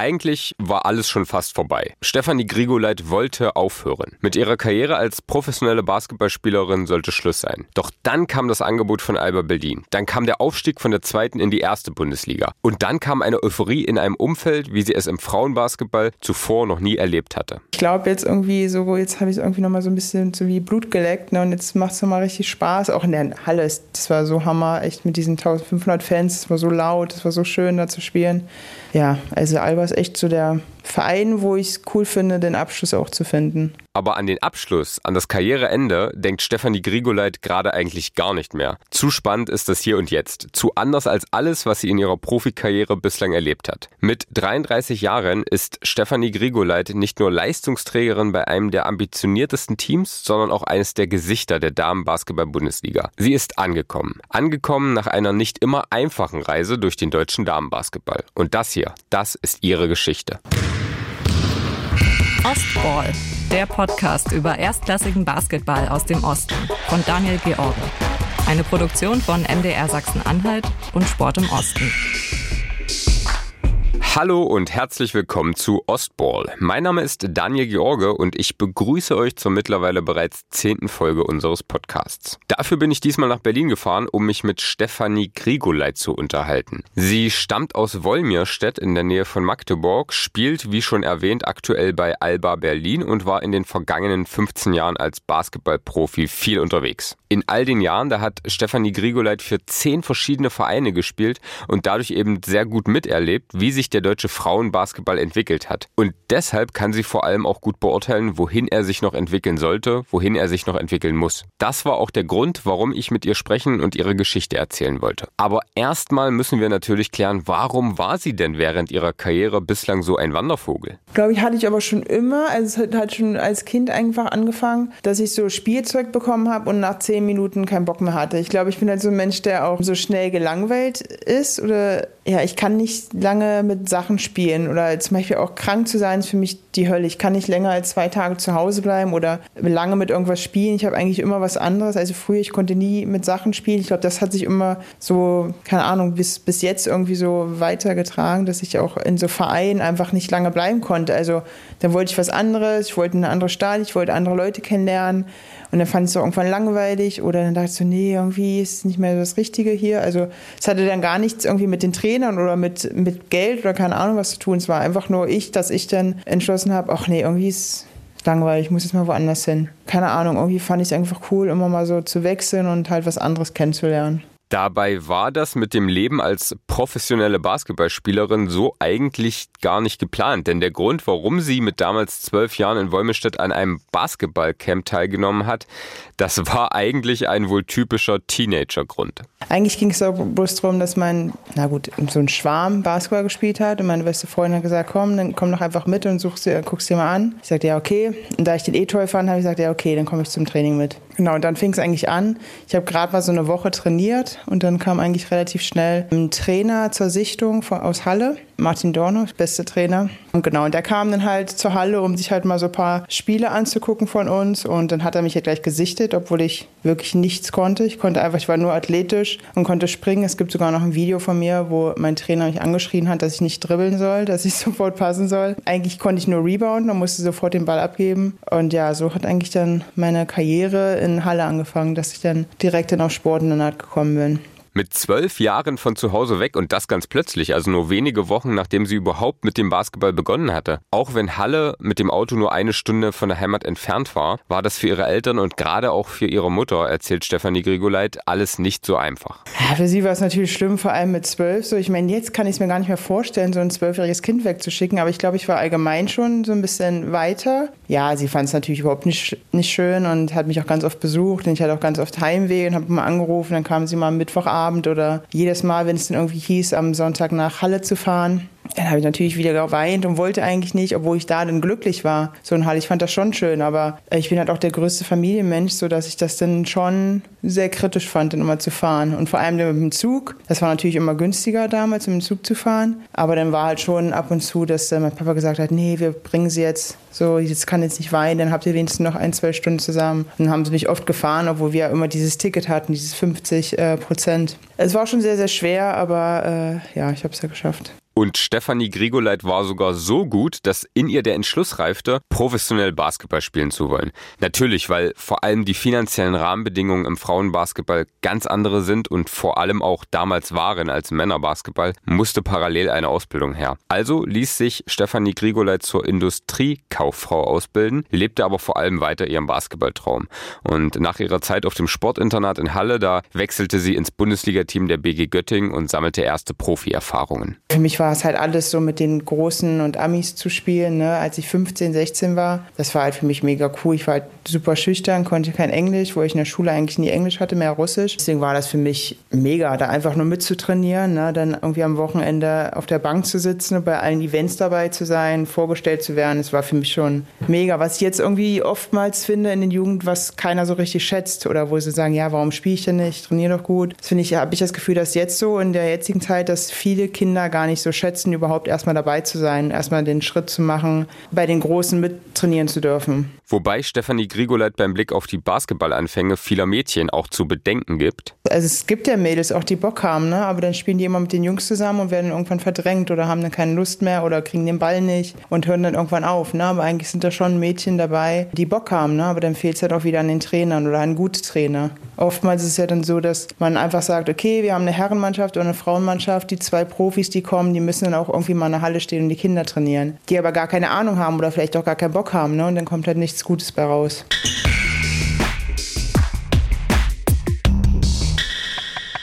Eigentlich war alles schon fast vorbei. Stefanie Grigoleit wollte aufhören. Mit ihrer Karriere als professionelle Basketballspielerin sollte Schluss sein. Doch dann kam das Angebot von Alba Berlin. Dann kam der Aufstieg von der zweiten in die erste Bundesliga. Und dann kam eine Euphorie in einem Umfeld, wie sie es im Frauenbasketball zuvor noch nie erlebt hatte. Ich glaube jetzt irgendwie so, jetzt habe ich es irgendwie nochmal so ein bisschen so wie Blut geleckt ne? und jetzt macht es nochmal richtig Spaß. Auch in der Halle, das war so Hammer, echt mit diesen 1500 Fans, es war so laut, es war so schön da zu spielen. Ja, also Alba ist echt so der Verein, wo ich es cool finde, den Abschluss auch zu finden. Aber an den Abschluss, an das Karriereende, denkt Stefanie Grigoleit gerade eigentlich gar nicht mehr. Zu spannend ist das hier und jetzt. Zu anders als alles, was sie in ihrer Profikarriere bislang erlebt hat. Mit 33 Jahren ist Stefanie Grigoleit nicht nur Leistungsträgerin bei einem der ambitioniertesten Teams, sondern auch eines der Gesichter der Damenbasketball-Bundesliga. Sie ist angekommen. Angekommen nach einer nicht immer einfachen Reise durch den deutschen Damenbasketball. Und das hier, das ist ihre Geschichte. Ostball, der Podcast über erstklassigen Basketball aus dem Osten von Daniel George. Eine Produktion von MDR Sachsen-Anhalt und Sport im Osten. Hallo und herzlich willkommen zu Ostball. Mein Name ist Daniel George und ich begrüße euch zur mittlerweile bereits zehnten Folge unseres Podcasts. Dafür bin ich diesmal nach Berlin gefahren, um mich mit Stefanie Grigoleit zu unterhalten. Sie stammt aus Wolmirstedt in der Nähe von Magdeburg, spielt, wie schon erwähnt, aktuell bei Alba Berlin und war in den vergangenen 15 Jahren als Basketballprofi viel unterwegs. In all den Jahren, da hat Stefanie Grigoleit für zehn verschiedene Vereine gespielt und dadurch eben sehr gut miterlebt, wie sich der deutsche Frauenbasketball entwickelt hat. Und deshalb kann sie vor allem auch gut beurteilen, wohin er sich noch entwickeln sollte, wohin er sich noch entwickeln muss. Das war auch der Grund, warum ich mit ihr sprechen und ihre Geschichte erzählen wollte. Aber erstmal müssen wir natürlich klären, warum war sie denn während ihrer Karriere bislang so ein Wandervogel? Glaube ich, hatte ich aber schon immer. Also es hat schon als Kind einfach angefangen, dass ich so Spielzeug bekommen habe und nach zehn Minuten keinen Bock mehr hatte. Ich glaube, ich bin halt so ein Mensch, der auch so schnell gelangweilt ist oder ja, ich kann nicht lange mit Sachen spielen oder zum Beispiel auch krank zu sein ist für mich die Hölle. Ich kann nicht länger als zwei Tage zu Hause bleiben oder lange mit irgendwas spielen. Ich habe eigentlich immer was anderes. Also früher, ich konnte nie mit Sachen spielen. Ich glaube, das hat sich immer so, keine Ahnung, bis, bis jetzt irgendwie so weitergetragen, dass ich auch in so Vereinen einfach nicht lange bleiben konnte. Also dann wollte ich was anderes, ich wollte eine andere Stadt, ich wollte andere Leute kennenlernen. Und dann fand ich es irgendwann langweilig oder dann dachte ich so, nee, irgendwie ist es nicht mehr das Richtige hier. Also es hatte dann gar nichts irgendwie mit den Trainern oder mit, mit Geld oder keine Ahnung was zu tun. Es war einfach nur ich, dass ich dann entschlossen habe, ach nee, irgendwie ist es langweilig, ich muss jetzt mal woanders hin. Keine Ahnung, irgendwie fand ich es einfach cool, immer mal so zu wechseln und halt was anderes kennenzulernen. Dabei war das mit dem Leben als professionelle Basketballspielerin so eigentlich gar nicht geplant. Denn der Grund, warum sie mit damals zwölf Jahren in Wolmestedt an einem Basketballcamp teilgenommen hat, das war eigentlich ein wohl typischer Teenager-Grund. Eigentlich ging es bloß darum, dass man, na gut, so ein Schwarm Basketball gespielt hat und meine beste Freundin hat gesagt, komm, dann komm doch einfach mit und suchst guckst dir mal an. Ich sagte, ja, okay. Und da ich den eh toll fand, habe ich gesagt, ja, okay, dann komme ich zum Training mit. Genau, und dann fing es eigentlich an. Ich habe gerade mal so eine Woche trainiert und dann kam eigentlich relativ schnell ein Trainer zur Sichtung aus Halle, Martin Dorno, beste Trainer. Und genau, und der kam dann halt zur Halle, um sich halt mal so ein paar Spiele anzugucken von uns. Und dann hat er mich ja gleich gesichtet, obwohl ich wirklich nichts konnte. Ich konnte einfach, ich war nur athletisch und konnte springen. Es gibt sogar noch ein Video von mir, wo mein Trainer mich angeschrien hat, dass ich nicht dribbeln soll, dass ich sofort passen soll. Eigentlich konnte ich nur rebounden und musste sofort den Ball abgeben. Und ja, so hat eigentlich dann meine Karriere in Halle angefangen, dass ich dann direkt in der Naht gekommen bin. Mit zwölf Jahren von zu Hause weg und das ganz plötzlich, also nur wenige Wochen nachdem sie überhaupt mit dem Basketball begonnen hatte. Auch wenn Halle mit dem Auto nur eine Stunde von der Heimat entfernt war, war das für ihre Eltern und gerade auch für ihre Mutter, erzählt Stefanie Grigoleit, alles nicht so einfach. Ja, für sie war es natürlich schlimm, vor allem mit zwölf. So, ich meine, jetzt kann ich es mir gar nicht mehr vorstellen, so ein zwölfjähriges Kind wegzuschicken, aber ich glaube, ich war allgemein schon so ein bisschen weiter. Ja, sie fand es natürlich überhaupt nicht, nicht schön und hat mich auch ganz oft besucht und ich hatte auch ganz oft Heimweh und habe mal angerufen, dann kam sie mal am Mittwochabend Abend oder jedes Mal, wenn es dann irgendwie hieß, am Sonntag nach Halle zu fahren. Dann habe ich natürlich wieder geweint und wollte eigentlich nicht, obwohl ich da dann glücklich war. So in Halle, ich fand das schon schön, aber ich bin halt auch der größte Familienmensch, sodass ich das dann schon sehr kritisch fand, dann immer zu fahren. Und vor allem mit dem Zug, das war natürlich immer günstiger damals, mit dem Zug zu fahren. Aber dann war halt schon ab und zu, dass mein Papa gesagt hat, nee, wir bringen sie jetzt so, jetzt kann jetzt nicht weinen, dann habt ihr wenigstens noch ein, zwei Stunden zusammen. Und dann haben sie mich oft gefahren, obwohl wir ja immer dieses Ticket hatten, dieses 50 äh, Prozent. Es war schon sehr, sehr schwer, aber äh, ja, ich habe es ja geschafft. Und Stefanie Grigoleit war sogar so gut, dass in ihr der Entschluss reifte, professionell Basketball spielen zu wollen. Natürlich, weil vor allem die finanziellen Rahmenbedingungen im Frauenbasketball ganz andere sind und vor allem auch damals waren als Männerbasketball, musste parallel eine Ausbildung her. Also ließ sich Stefanie Grigoleit zur Industriekauffrau ausbilden, lebte aber vor allem weiter ihren Basketballtraum. Und nach ihrer Zeit auf dem Sportinternat in Halle, da wechselte sie ins Bundesligateam der BG Göttingen und sammelte erste Profi-Erfahrungen. War es halt alles so mit den Großen und Amis zu spielen, ne? als ich 15, 16 war. Das war halt für mich mega cool. Ich war halt super schüchtern, konnte kein Englisch, wo ich in der Schule eigentlich nie Englisch hatte, mehr Russisch. Deswegen war das für mich mega, da einfach nur mitzutrainieren, ne? dann irgendwie am Wochenende auf der Bank zu sitzen und bei allen Events dabei zu sein, vorgestellt zu werden. Das war für mich schon mega. Was ich jetzt irgendwie oftmals finde in den Jugend, was keiner so richtig schätzt oder wo sie sagen, ja, warum spiele ich denn nicht? Trainiere doch gut. Das finde ich, habe ich das Gefühl, dass jetzt so in der jetzigen Zeit, dass viele Kinder gar nicht so schätzen, überhaupt erstmal dabei zu sein, erstmal den Schritt zu machen, bei den Großen mittrainieren zu dürfen. Wobei Stefanie Grigoleit beim Blick auf die Basketballanfänge vieler Mädchen auch zu bedenken gibt. Also es gibt ja Mädels auch, die Bock haben, ne? aber dann spielen die immer mit den Jungs zusammen und werden irgendwann verdrängt oder haben dann keine Lust mehr oder kriegen den Ball nicht und hören dann irgendwann auf. Ne? Aber eigentlich sind da schon Mädchen dabei, die Bock haben, ne? aber dann fehlt es halt auch wieder an den Trainern oder an gute Trainer. Oftmals ist es ja dann so, dass man einfach sagt, okay, wir haben eine Herrenmannschaft oder eine Frauenmannschaft, die zwei Profis, die kommen, die müssen dann auch irgendwie mal in der Halle stehen und die Kinder trainieren, die aber gar keine Ahnung haben oder vielleicht auch gar keinen Bock haben ne? und dann kommt halt nichts Gutes bei raus.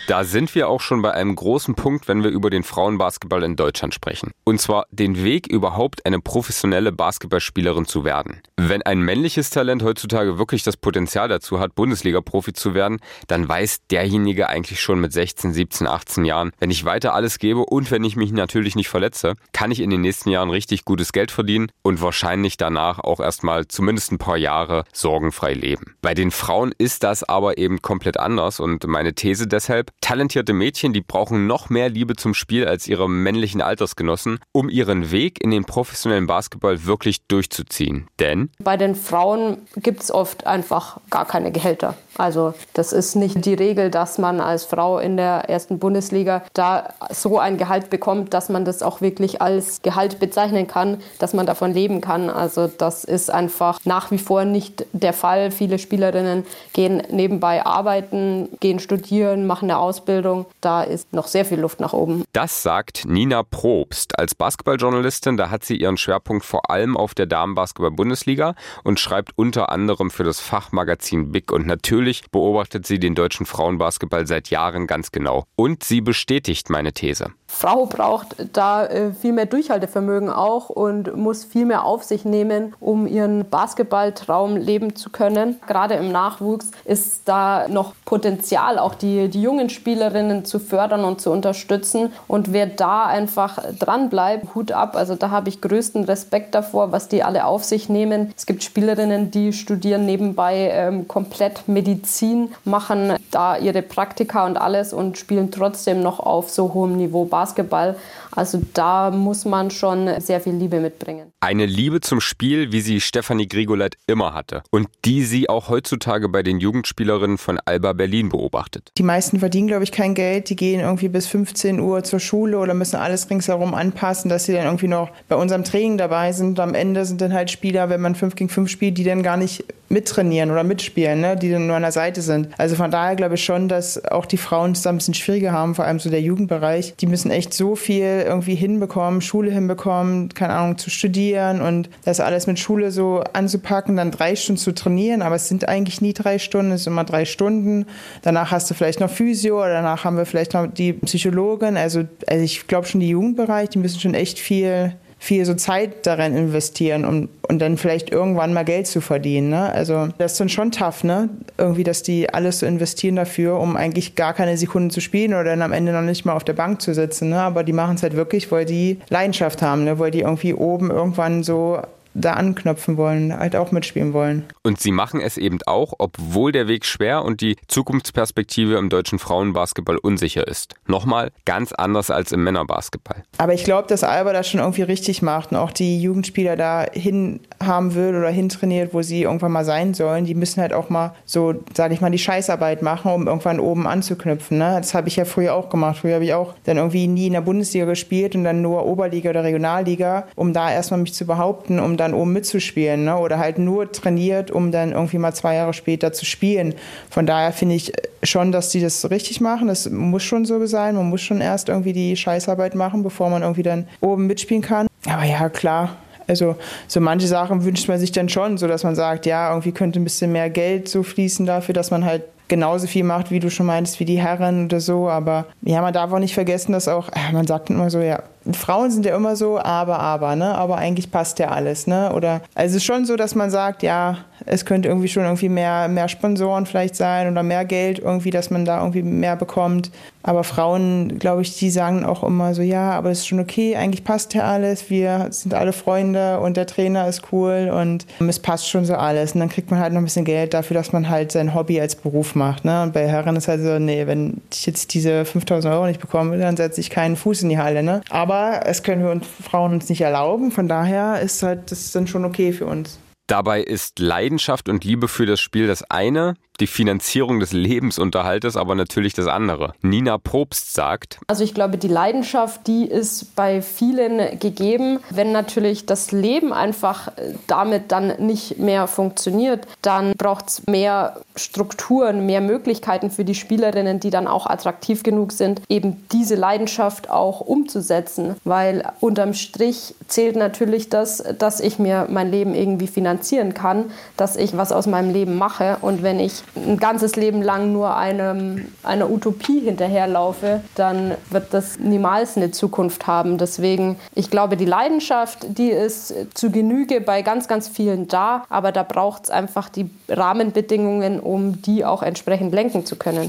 Da sind wir auch schon bei einem großen Punkt, wenn wir über den Frauenbasketball in Deutschland sprechen. Und zwar den Weg, überhaupt eine professionelle Basketballspielerin zu werden. Wenn ein männliches Talent heutzutage wirklich das Potenzial dazu hat, Bundesliga-Profi zu werden, dann weiß derjenige eigentlich schon mit 16, 17, 18 Jahren, wenn ich weiter alles gebe und wenn ich mich natürlich nicht verletze, kann ich in den nächsten Jahren richtig gutes Geld verdienen und wahrscheinlich danach auch erstmal zumindest ein paar Jahre sorgenfrei leben. Bei den Frauen ist das aber eben komplett anders und meine These deshalb, Talentierte Mädchen, die brauchen noch mehr Liebe zum Spiel als ihre männlichen Altersgenossen, um ihren Weg in den professionellen Basketball wirklich durchzuziehen. Denn bei den Frauen gibt es oft einfach gar keine Gehälter. Also das ist nicht die Regel, dass man als Frau in der ersten Bundesliga da so ein Gehalt bekommt, dass man das auch wirklich als Gehalt bezeichnen kann, dass man davon leben kann. Also das ist einfach nach wie vor nicht der Fall. Viele Spielerinnen gehen nebenbei arbeiten, gehen studieren, machen eine Ausbildung. Da ist noch sehr viel Luft nach oben. Das sagt Nina Probst. Als Basketballjournalistin, da hat sie ihren Schwerpunkt vor allem auf der Damenbasketball-Bundesliga und schreibt unter anderem für das Fachmagazin Big und natürlich Natürlich beobachtet sie den deutschen Frauenbasketball seit Jahren ganz genau. Und sie bestätigt meine These. Frau braucht da äh, viel mehr Durchhaltevermögen auch und muss viel mehr auf sich nehmen, um ihren Basketballtraum leben zu können. Gerade im Nachwuchs ist da noch Potenzial, auch die, die jungen Spielerinnen zu fördern und zu unterstützen. Und wer da einfach dran bleibt, Hut ab. Also da habe ich größten Respekt davor, was die alle auf sich nehmen. Es gibt Spielerinnen, die studieren nebenbei ähm, komplett Medizin, machen da ihre Praktika und alles und spielen trotzdem noch auf so hohem Niveau Basketball. Basketball also da muss man schon sehr viel Liebe mitbringen. Eine Liebe zum Spiel, wie sie Stefanie Grigoleit immer hatte und die sie auch heutzutage bei den Jugendspielerinnen von Alba Berlin beobachtet. Die meisten verdienen, glaube ich, kein Geld. Die gehen irgendwie bis 15 Uhr zur Schule oder müssen alles ringsherum anpassen, dass sie dann irgendwie noch bei unserem Training dabei sind. Am Ende sind dann halt Spieler, wenn man 5 gegen 5 spielt, die dann gar nicht mittrainieren oder mitspielen, ne? die dann nur an der Seite sind. Also von daher glaube ich schon, dass auch die Frauen es da ein bisschen schwieriger haben, vor allem so der Jugendbereich. Die müssen echt so viel irgendwie hinbekommen, Schule hinbekommen, keine Ahnung, zu studieren und das alles mit Schule so anzupacken, dann drei Stunden zu trainieren, aber es sind eigentlich nie drei Stunden, es sind immer drei Stunden. Danach hast du vielleicht noch Physio oder danach haben wir vielleicht noch die Psychologin. Also, also ich glaube schon, die Jugendbereich, die müssen schon echt viel viel so Zeit darin investieren, um und dann vielleicht irgendwann mal Geld zu verdienen. Ne? Also das ist dann schon tough, ne? Irgendwie, dass die alles so investieren dafür, um eigentlich gar keine Sekunden zu spielen oder dann am Ende noch nicht mal auf der Bank zu sitzen. Ne? Aber die machen es halt wirklich, weil die Leidenschaft haben, ne? weil die irgendwie oben irgendwann so da anknüpfen wollen, halt auch mitspielen wollen. Und sie machen es eben auch, obwohl der Weg schwer und die Zukunftsperspektive im deutschen Frauenbasketball unsicher ist. Nochmal ganz anders als im Männerbasketball. Aber ich glaube, dass Alba das schon irgendwie richtig macht und auch die Jugendspieler da hin haben will oder hintrainiert, wo sie irgendwann mal sein sollen. Die müssen halt auch mal so, sage ich mal, die Scheißarbeit machen, um irgendwann oben anzuknüpfen. Ne? Das habe ich ja früher auch gemacht. Früher habe ich auch dann irgendwie nie in der Bundesliga gespielt und dann nur Oberliga oder Regionalliga, um da erstmal mich zu behaupten, um dann oben mitzuspielen. Ne? Oder halt nur trainiert, um dann irgendwie mal zwei Jahre später zu spielen. Von daher finde ich schon, dass die das richtig machen. Das muss schon so sein. Man muss schon erst irgendwie die Scheißarbeit machen, bevor man irgendwie dann oben mitspielen kann. Aber ja, klar, also so manche Sachen wünscht man sich dann schon, so dass man sagt, ja, irgendwie könnte ein bisschen mehr Geld so fließen dafür, dass man halt genauso viel macht, wie du schon meinst, wie die Herren oder so. Aber ja, man darf auch nicht vergessen, dass auch, man sagt immer so, ja, Frauen sind ja immer so, aber, aber, ne? Aber eigentlich passt ja alles, ne? Oder also es ist schon so, dass man sagt, ja, es könnte irgendwie schon irgendwie mehr, mehr Sponsoren vielleicht sein oder mehr Geld irgendwie, dass man da irgendwie mehr bekommt. Aber Frauen, glaube ich, die sagen auch immer so, ja, aber es ist schon okay, eigentlich passt ja alles, wir sind alle Freunde und der Trainer ist cool und es passt schon so alles. Und dann kriegt man halt noch ein bisschen Geld dafür, dass man halt sein Hobby als Beruf macht. Ne? Bei Herren ist halt so, nee, wenn ich jetzt diese 5000 Euro nicht bekomme, dann setze ich keinen Fuß in die Halle. Ne? Aber es können wir uns Frauen uns nicht erlauben, von daher ist halt das dann schon okay für uns. Dabei ist Leidenschaft und Liebe für das Spiel das eine, die Finanzierung des Lebensunterhaltes aber natürlich das andere. Nina Probst sagt, also ich glaube, die Leidenschaft, die ist bei vielen gegeben. Wenn natürlich das Leben einfach äh, damit dann nicht mehr funktioniert, dann braucht es mehr Strukturen, mehr Möglichkeiten für die Spielerinnen, die dann auch attraktiv genug sind, eben diese Leidenschaft auch umzusetzen. Weil unterm Strich zählt natürlich das, dass ich mir mein Leben irgendwie finanzieren kann, dass ich was aus meinem Leben mache. Und wenn ich ein ganzes Leben lang nur einem, einer Utopie hinterherlaufe, dann wird das niemals eine Zukunft haben. Deswegen, ich glaube, die Leidenschaft, die ist zu Genüge bei ganz, ganz vielen da, aber da braucht es einfach die Rahmenbedingungen, um die auch entsprechend lenken zu können.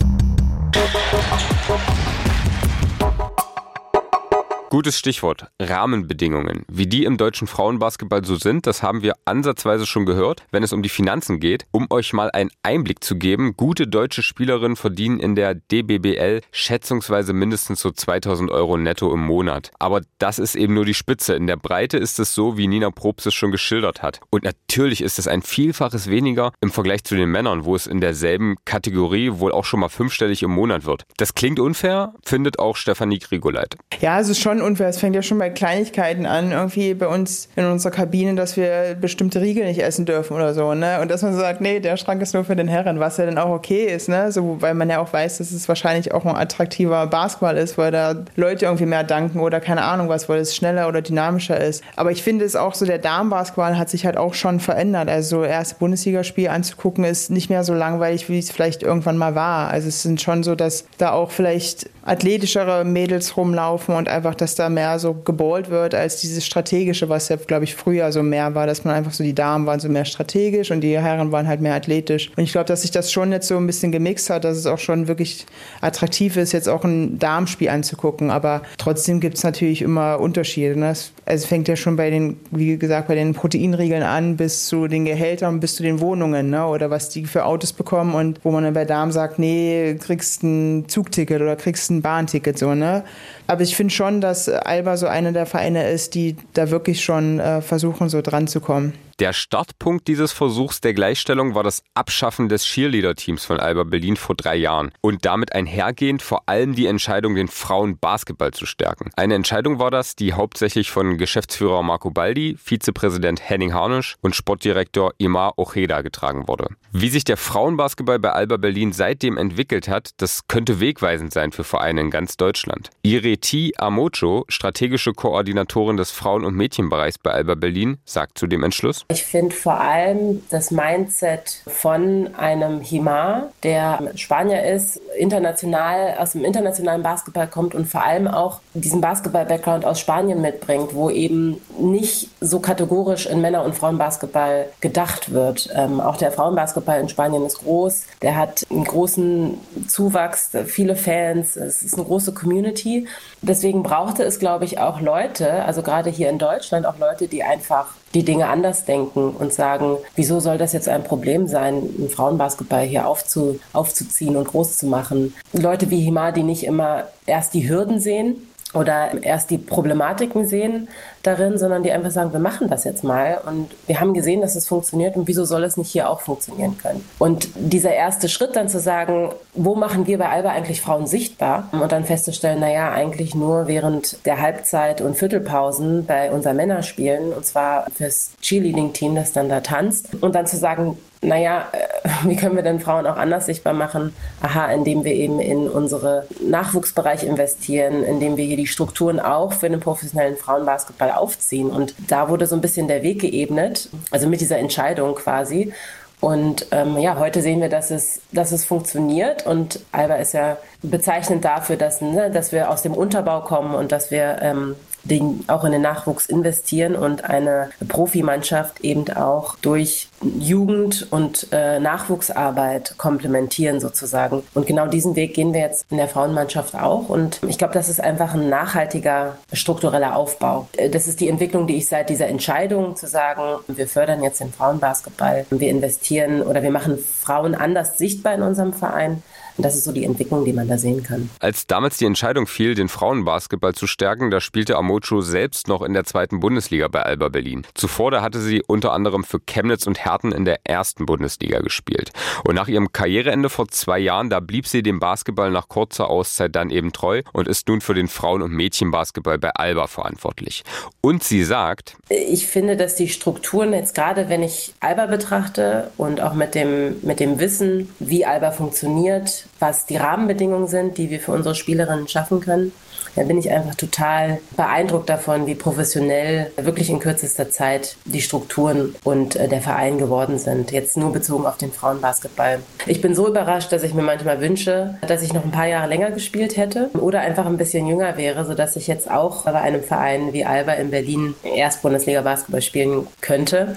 Gutes Stichwort. Rahmenbedingungen. Wie die im deutschen Frauenbasketball so sind, das haben wir ansatzweise schon gehört, wenn es um die Finanzen geht. Um euch mal einen Einblick zu geben, gute deutsche Spielerinnen verdienen in der DBBL schätzungsweise mindestens so 2000 Euro netto im Monat. Aber das ist eben nur die Spitze. In der Breite ist es so, wie Nina Probst es schon geschildert hat. Und natürlich ist es ein Vielfaches weniger im Vergleich zu den Männern, wo es in derselben Kategorie wohl auch schon mal fünfstellig im Monat wird. Das klingt unfair, findet auch Stefanie Grigoleit. Ja, es ist schon schon unfair. Es fängt ja schon bei Kleinigkeiten an, irgendwie bei uns in unserer Kabine, dass wir bestimmte Riegel nicht essen dürfen oder so, ne? Und dass man so sagt, nee, der Schrank ist nur für den Herren, was ja dann auch okay ist, ne? So, weil man ja auch weiß, dass es wahrscheinlich auch ein attraktiver Basketball ist, weil da Leute irgendwie mehr danken oder keine Ahnung was, weil es schneller oder dynamischer ist. Aber ich finde es auch so, der Damenbasketball hat sich halt auch schon verändert. Also erste Bundesligaspiel anzugucken ist nicht mehr so langweilig, wie es vielleicht irgendwann mal war. Also es sind schon so, dass da auch vielleicht athletischere Mädels rumlaufen und einfach, dass da mehr so geballt wird als dieses strategische, was ja, glaube ich, früher so mehr war, dass man einfach so, die Damen waren so mehr strategisch und die Herren waren halt mehr athletisch. Und ich glaube, dass sich das schon jetzt so ein bisschen gemixt hat, dass es auch schon wirklich attraktiv ist, jetzt auch ein Damenspiel anzugucken. Aber trotzdem gibt es natürlich immer Unterschiede. Ne? Es, also fängt ja schon bei den, wie gesagt, bei den Proteinriegeln an, bis zu den Gehältern, bis zu den Wohnungen, ne? oder was die für Autos bekommen und wo man dann bei Damen sagt, nee, kriegst ein Zugticket oder kriegst ein Bahnticket so, ne? Aber ich finde schon, dass Alba so einer der Vereine ist, die da wirklich schon äh, versuchen, so dran zu kommen. Der Startpunkt dieses Versuchs der Gleichstellung war das Abschaffen des Cheerleader-Teams von Alba Berlin vor drei Jahren und damit einhergehend vor allem die Entscheidung, den Frauen Basketball zu stärken. Eine Entscheidung war das, die hauptsächlich von Geschäftsführer Marco Baldi, Vizepräsident Henning Harnisch und Sportdirektor Imar Ojeda getragen wurde. Wie sich der Frauenbasketball bei Alba Berlin seitdem entwickelt hat, das könnte wegweisend sein für Vereine in ganz Deutschland. Ireti Amocho, strategische Koordinatorin des Frauen- und Mädchenbereichs bei Alba Berlin, sagt zu dem Entschluss, Ich finde vor allem das Mindset von einem Himar, der Spanier ist, international aus dem internationalen Basketball kommt und vor allem auch diesen Basketball-Background aus Spanien mitbringt, wo eben nicht so kategorisch in Männer- und Frauenbasketball gedacht wird. Ähm, auch der Frauenbasketball in Spanien ist groß. Der hat einen großen Zuwachs, viele Fans. Es ist eine große Community. Deswegen brauchte es, glaube ich, auch Leute, also gerade hier in Deutschland, auch Leute, die einfach die Dinge anders denken und sagen, wieso soll das jetzt ein Problem sein, einen Frauenbasketball hier aufzu, aufzuziehen und groß zu machen. Leute wie Hima, die nicht immer erst die Hürden sehen, oder erst die Problematiken sehen darin, sondern die einfach sagen, wir machen das jetzt mal. Und wir haben gesehen, dass es funktioniert. Und wieso soll es nicht hier auch funktionieren können? Und dieser erste Schritt dann zu sagen, wo machen wir bei Alba eigentlich Frauen sichtbar? Und dann festzustellen, naja, eigentlich nur während der Halbzeit und Viertelpausen bei unseren Männerspielen. Und zwar fürs Cheerleading-Team, das dann da tanzt. Und dann zu sagen, naja, äh, wie können wir denn Frauen auch anders sichtbar machen? Aha, indem wir eben in unsere Nachwuchsbereich investieren, indem wir hier die Strukturen auch für den professionellen Frauenbasketball aufziehen. Und da wurde so ein bisschen der Weg geebnet, also mit dieser Entscheidung quasi. Und ähm, ja, heute sehen wir, dass es, dass es funktioniert. Und Alba ist ja bezeichnend dafür, dass, ne, dass wir aus dem Unterbau kommen und dass wir ähm, den, auch in den Nachwuchs investieren und eine Profimannschaft eben auch durch Jugend- und äh, Nachwuchsarbeit komplementieren sozusagen. Und genau diesen Weg gehen wir jetzt in der Frauenmannschaft auch. Und ich glaube, das ist einfach ein nachhaltiger struktureller Aufbau. Äh, das ist die Entwicklung, die ich seit dieser Entscheidung zu sagen, wir fördern jetzt den Frauenbasketball, wir investieren oder wir machen Frauen anders sichtbar in unserem Verein und das ist so die Entwicklung, die man da sehen kann. Als damals die Entscheidung fiel, den Frauenbasketball zu stärken, da spielte Amocho selbst noch in der zweiten Bundesliga bei Alba Berlin. Zuvor da hatte sie unter anderem für Chemnitz und Herten in der ersten Bundesliga gespielt. Und nach ihrem Karriereende vor zwei Jahren, da blieb sie dem Basketball nach kurzer Auszeit dann eben treu und ist nun für den Frauen- und Mädchenbasketball bei Alba verantwortlich. Und sie sagt, ich finde, dass die Strukturen jetzt gerade, wenn ich Alba betrachte und auch mit dem, mit dem Wissen, wie Alba funktioniert, was die Rahmenbedingungen sind, die wir für unsere Spielerinnen schaffen können, da bin ich einfach total beeindruckt davon, wie professionell wirklich in kürzester Zeit die Strukturen und äh, der Verein geworden sind. Jetzt nur bezogen auf den Frauenbasketball. Ich bin so überrascht, dass ich mir manchmal wünsche, dass ich noch ein paar Jahre länger gespielt hätte oder einfach ein bisschen jünger wäre, sodass ich jetzt auch bei einem Verein wie Alba in Berlin Erstbundesliga Basketball spielen könnte.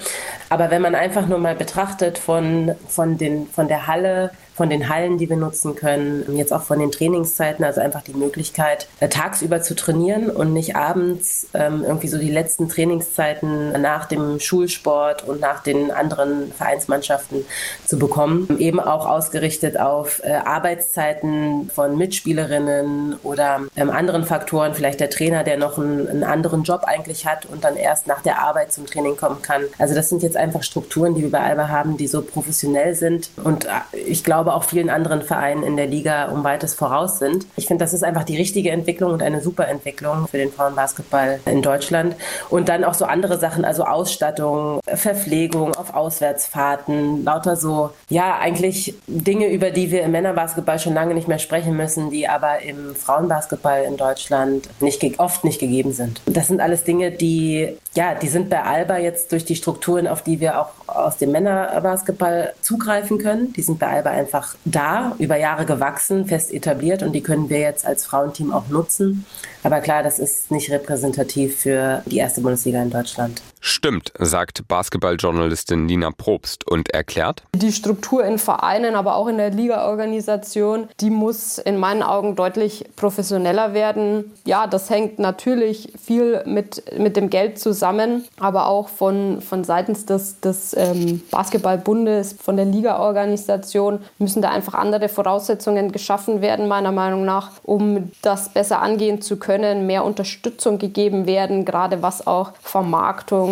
Aber wenn man einfach nur mal betrachtet von, von, den, von der Halle, von den Hallen, die wir nutzen können, jetzt auch von den Trainingszeiten, also einfach die Möglichkeit, äh, tagsüber zu trainieren und nicht abends ähm, irgendwie so die letzten Trainingszeiten nach dem Schulsport und nach den anderen Vereinsmannschaften zu bekommen. Eben auch ausgerichtet auf äh, Arbeitszeiten von Mitspielerinnen oder ähm, anderen Faktoren, vielleicht der Trainer, der noch einen, einen anderen Job eigentlich hat und dann erst nach der Arbeit zum Training kommen kann. Also das sind jetzt einfach Strukturen, die wir bei Alba haben, die so professionell sind und äh, ich glaube, aber auch vielen anderen Vereinen in der Liga um weites voraus sind. Ich finde, das ist einfach die richtige Entwicklung und eine super Entwicklung für den Frauenbasketball in Deutschland. Und dann auch so andere Sachen, also Ausstattung, Verpflegung auf Auswärtsfahrten, lauter so, ja, eigentlich Dinge, über die wir im Männerbasketball schon lange nicht mehr sprechen müssen, die aber im Frauenbasketball in Deutschland nicht, oft nicht gegeben sind. Das sind alles Dinge, die, ja, die sind bei Alba jetzt durch die Strukturen, auf die wir auch aus dem Männerbasketball zugreifen können. Die sind bei Alba einfach einfach da, über Jahre gewachsen, fest etabliert und die können wir jetzt als Frauenteam auch nutzen. Aber klar, das ist nicht repräsentativ für die erste Bundesliga in Deutschland. Stimmt, sagt Basketballjournalistin Nina Probst und erklärt. Die Struktur in Vereinen, aber auch in der Ligaorganisation, die muss in meinen Augen deutlich professioneller werden. Ja, das hängt natürlich viel mit, mit dem Geld zusammen, aber auch von, von seitens des, des ähm, Basketballbundes, von der Ligaorganisation müssen da einfach andere Voraussetzungen geschaffen werden, meiner Meinung nach, um das besser angehen zu können, mehr Unterstützung gegeben werden, gerade was auch Vermarktung,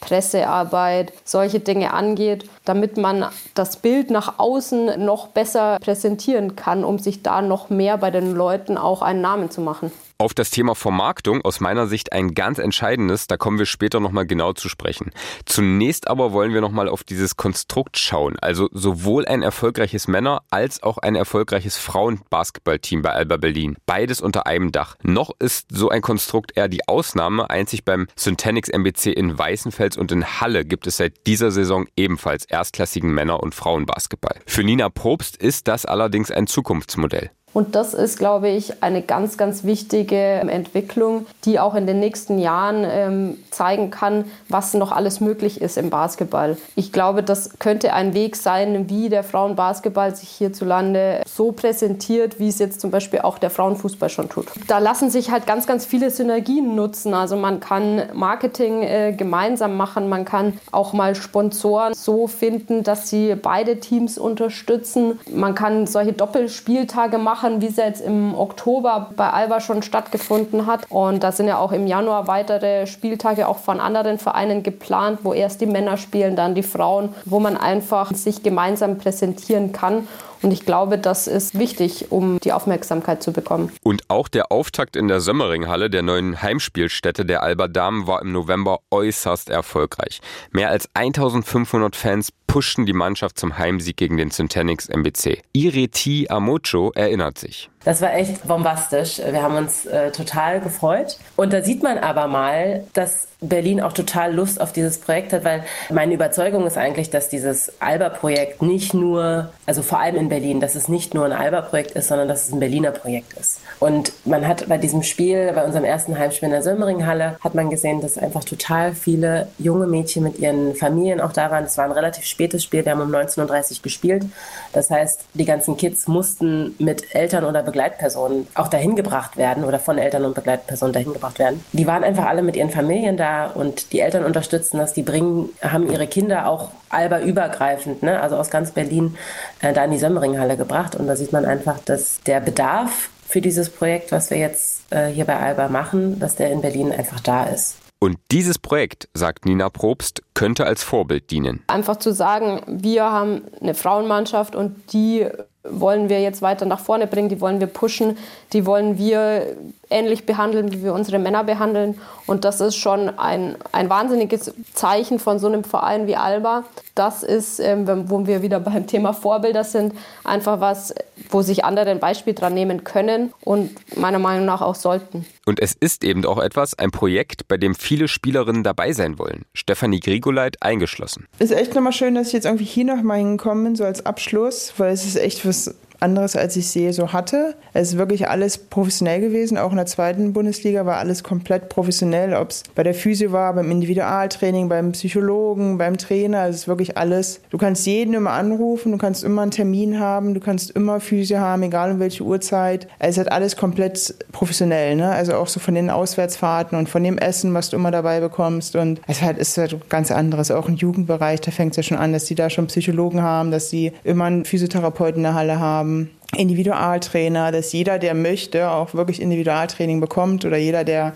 Pressearbeit, solche Dinge angeht, damit man das Bild nach außen noch besser präsentieren kann, um sich da noch mehr bei den Leuten auch einen Namen zu machen. Auf das Thema Vermarktung aus meiner Sicht ein ganz entscheidendes, da kommen wir später nochmal genau zu sprechen. Zunächst aber wollen wir nochmal auf dieses Konstrukt schauen, also sowohl ein erfolgreiches Männer- als auch ein erfolgreiches Frauenbasketballteam bei Alba Berlin. Beides unter einem Dach. Noch ist so ein Konstrukt eher die Ausnahme, einzig beim Syntanix MBC in Weißenfels und in Halle gibt es seit dieser Saison ebenfalls erstklassigen Männer- und Frauenbasketball. Für Nina Probst ist das allerdings ein Zukunftsmodell. Und das ist, glaube ich, eine ganz, ganz wichtige Entwicklung, die auch in den nächsten Jahren ähm, zeigen kann, was noch alles möglich ist im Basketball. Ich glaube, das könnte ein Weg sein, wie der Frauenbasketball sich hierzulande so präsentiert, wie es jetzt zum Beispiel auch der Frauenfußball schon tut. Da lassen sich halt ganz, ganz viele Synergien nutzen. Also man kann Marketing äh, gemeinsam machen, man kann auch mal Sponsoren so finden, dass sie beide Teams unterstützen. Man kann solche Doppelspieltage machen machen, wie es jetzt im Oktober bei Alba schon stattgefunden hat. Und da sind ja auch im Januar weitere Spieltage auch von anderen Vereinen geplant, wo erst die Männer spielen, dann die Frauen, wo man einfach sich gemeinsam präsentieren kann. Und ich glaube, das ist wichtig, um die Aufmerksamkeit zu bekommen. Und auch der Auftakt in der Sömmeringhalle, der neuen Heimspielstätte der Alba Damen, war im November äußerst erfolgreich. Mehr als 1500 Fans pushten die Mannschaft zum Heimsieg gegen den Syntanix MBC. Ireti Amocho erinnert sich. Das war echt bombastisch. Wir haben uns äh, total gefreut. Und da sieht man aber mal, dass Berlin auch total Lust auf dieses Projekt hat, weil meine Überzeugung ist eigentlich, dass dieses Alba-Projekt nicht nur, also vor allem in Berlin, dass es nicht nur ein Alba-Projekt ist, sondern dass es ein Berliner Projekt ist. Und man hat bei diesem Spiel, bei unserem ersten Heimspiel in der Sömmeringhalle, hat man gesehen, dass einfach total viele junge Mädchen mit ihren Familien auch da waren. Es war ein relativ spätes Spiel, wir haben um 19.30 Uhr gespielt. Das heißt, die ganzen Kids mussten mit Eltern oder Begleitpersonen auch dahin gebracht werden oder von Eltern und Begleitpersonen dahin gebracht werden. Die waren einfach alle mit ihren Familien da und die Eltern unterstützen das. Die bringen, haben ihre Kinder auch alba übergreifend, ne? also aus ganz Berlin, äh, da in die Sömmeringhalle gebracht. Und da sieht man einfach, dass der Bedarf für dieses Projekt, was wir jetzt äh, hier bei Alba machen, dass der in Berlin einfach da ist. Und dieses Projekt, sagt Nina Probst, könnte als Vorbild dienen. Einfach zu sagen, wir haben eine Frauenmannschaft und die wollen wir jetzt weiter nach vorne bringen, die wollen wir pushen, die wollen wir ähnlich behandeln, wie wir unsere Männer behandeln. Und das ist schon ein, ein wahnsinniges Zeichen von so einem Verein wie Alba. Das ist, ähm, wo wir wieder beim Thema Vorbilder sind, einfach was, wo sich andere ein Beispiel dran nehmen können und meiner Meinung nach auch sollten. Und es ist eben auch etwas, ein Projekt, bei dem viele Spielerinnen dabei sein wollen. Stefanie Grigoleit eingeschlossen. Ist echt nochmal schön, dass ich jetzt irgendwie hier nochmal hingekommen bin, so als Abschluss, weil es ist echt was das anderes, als ich sehe, so hatte. Es ist wirklich alles professionell gewesen. Auch in der zweiten Bundesliga war alles komplett professionell. Ob es bei der Physio war, beim Individualtraining, beim Psychologen, beim Trainer. Es ist wirklich alles. Du kannst jeden immer anrufen, du kannst immer einen Termin haben, du kannst immer Physio haben, egal um welche Uhrzeit. Es ist halt alles komplett professionell. Ne? Also auch so von den Auswärtsfahrten und von dem Essen, was du immer dabei bekommst. Und es halt, ist halt ganz anderes. Auch im Jugendbereich, da fängt es ja schon an, dass die da schon Psychologen haben, dass sie immer einen Physiotherapeuten in der Halle haben Individualtrainer, dass jeder, der möchte, auch wirklich Individualtraining bekommt oder jeder, der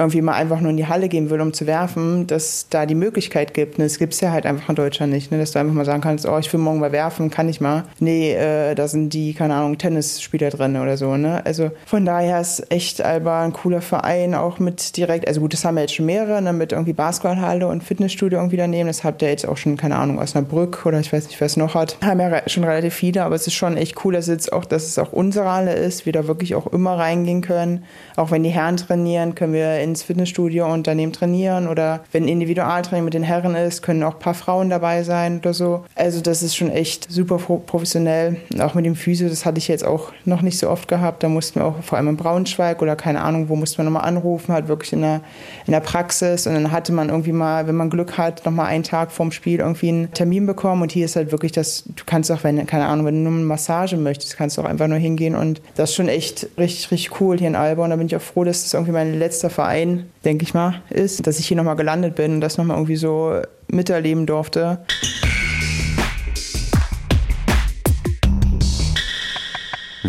irgendwie mal einfach nur in die Halle gehen will, um zu werfen, dass da die Möglichkeit gibt. Und das gibt es ja halt einfach in Deutschland nicht, ne? dass du einfach mal sagen kannst, oh, ich will morgen mal werfen, kann ich mal. Nee, äh, da sind die, keine Ahnung, Tennisspieler drin oder so. Ne? Also von daher ist echt Alba ein cooler Verein, auch mit direkt, also gut, das haben wir jetzt schon mehrere, ne? mit irgendwie Basketballhalle und Fitnessstudio irgendwie daneben. Das habt ihr jetzt auch schon, keine Ahnung, aus einer Brück oder ich weiß nicht, wer es noch hat. Haben ja schon relativ viele, aber es ist schon echt cool, dass jetzt auch, dass es auch unsere Halle ist, wir da wirklich auch immer reingehen können. Auch wenn die Herren trainieren, können wir ins Fitnessstudio und daneben trainieren oder wenn Individualtraining mit den Herren ist, können auch ein paar Frauen dabei sein oder so. Also das ist schon echt super professionell. Auch mit dem Physio, das hatte ich jetzt auch noch nicht so oft gehabt. Da mussten wir auch vor allem in Braunschweig oder keine Ahnung, wo musste man nochmal anrufen, halt wirklich in der, in der Praxis und dann hatte man irgendwie mal, wenn man Glück hat, nochmal einen Tag vorm Spiel irgendwie einen Termin bekommen und hier ist halt wirklich das, du kannst auch, wenn, keine Ahnung, wenn du nur eine Massage möchtest, kannst du auch einfach nur hingehen und das ist schon echt richtig, richtig cool hier in Alba und da bin ich auch froh, dass das irgendwie mein letzter Verein, denke ich mal, ist, dass ich hier nochmal gelandet bin und das nochmal irgendwie so miterleben durfte.